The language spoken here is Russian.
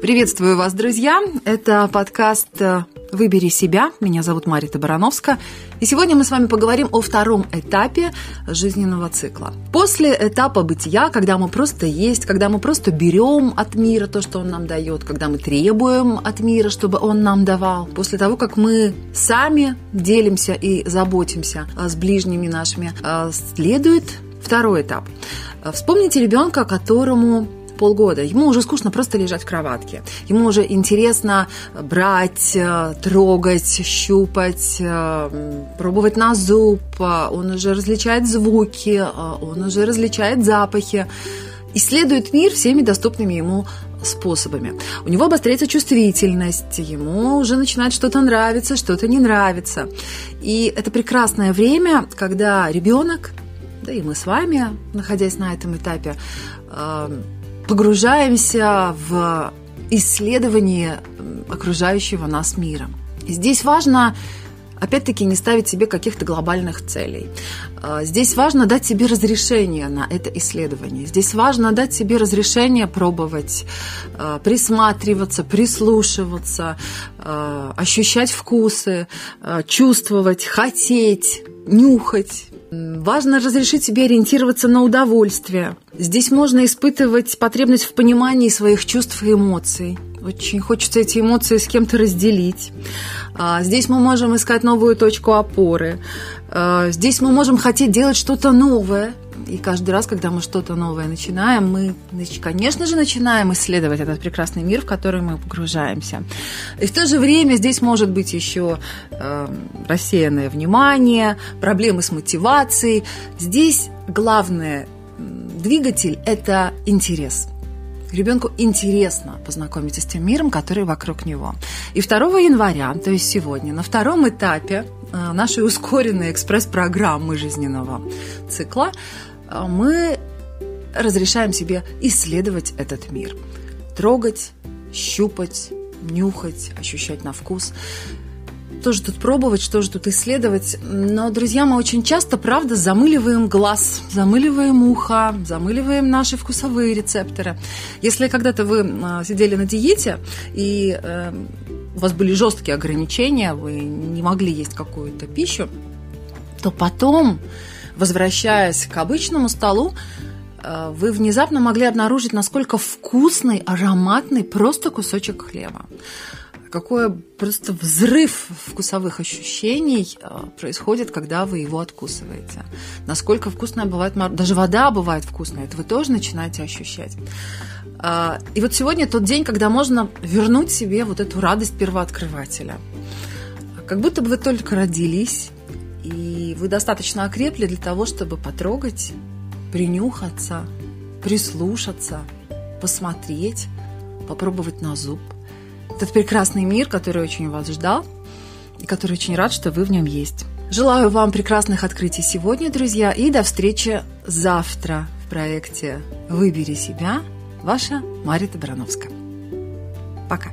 Приветствую вас, друзья! Это подкаст э, «Выбери себя». Меня зовут Марита Барановска. И сегодня мы с вами поговорим о втором этапе жизненного цикла. После этапа бытия, когда мы просто есть, когда мы просто берем от мира то, что он нам дает, когда мы требуем от мира, чтобы он нам давал, после того, как мы сами делимся и заботимся э, с ближними нашими, э, следует второй этап. Вспомните ребенка, которому полгода. Ему уже скучно просто лежать в кроватке. Ему уже интересно брать, э, трогать, щупать, э, пробовать на зуб. Он уже различает звуки, э, он уже различает запахи. Исследует мир всеми доступными ему способами. У него обостряется чувствительность, ему уже начинает что-то нравиться, что-то не нравится. И это прекрасное время, когда ребенок, да и мы с вами, находясь на этом этапе, погружаемся в исследование окружающего нас мира. Здесь важно опять-таки не ставить себе каких-то глобальных целей. А, здесь важно дать себе разрешение на это исследование. Здесь важно дать себе разрешение пробовать, а, присматриваться, прислушиваться, а, ощущать вкусы, чувствовать, хотеть, нюхать, Важно разрешить себе ориентироваться на удовольствие. Здесь можно испытывать потребность в понимании своих чувств и эмоций. Очень хочется эти эмоции с кем-то разделить. А, здесь мы можем искать новую точку опоры. А, здесь мы можем хотеть делать что-то новое, и каждый раз, когда мы что-то новое начинаем, мы, конечно же, начинаем исследовать этот прекрасный мир, в который мы погружаемся. И в то же время здесь может быть еще э, рассеянное внимание, проблемы с мотивацией. Здесь главный двигатель – это интерес – Ребенку интересно познакомиться с тем миром, который вокруг него. И 2 января, то есть сегодня, на втором этапе э, нашей ускоренной экспресс-программы жизненного цикла а мы разрешаем себе исследовать этот мир. Трогать, щупать, нюхать, ощущать на вкус. Тоже тут пробовать, что же тут исследовать. Но, друзья, мы очень часто, правда, замыливаем глаз, замыливаем ухо, замыливаем наши вкусовые рецепторы. Если когда-то вы а, сидели на диете и э, у вас были жесткие ограничения, вы не могли есть какую-то пищу, то потом возвращаясь к обычному столу, э, вы внезапно могли обнаружить, насколько вкусный, ароматный просто кусочек хлеба. Какой просто взрыв вкусовых ощущений э, происходит, когда вы его откусываете. Насколько вкусная бывает, даже вода бывает вкусная, это вы тоже начинаете ощущать. Э, и вот сегодня тот день, когда можно вернуть себе вот эту радость первооткрывателя. Как будто бы вы только родились, и вы достаточно окрепли для того, чтобы потрогать, принюхаться, прислушаться, посмотреть, попробовать на зуб. Этот прекрасный мир, который очень вас ждал, и который очень рад, что вы в нем есть. Желаю вам прекрасных открытий сегодня, друзья, и до встречи завтра в проекте «Выбери себя». Ваша Мария Добрановская. Пока.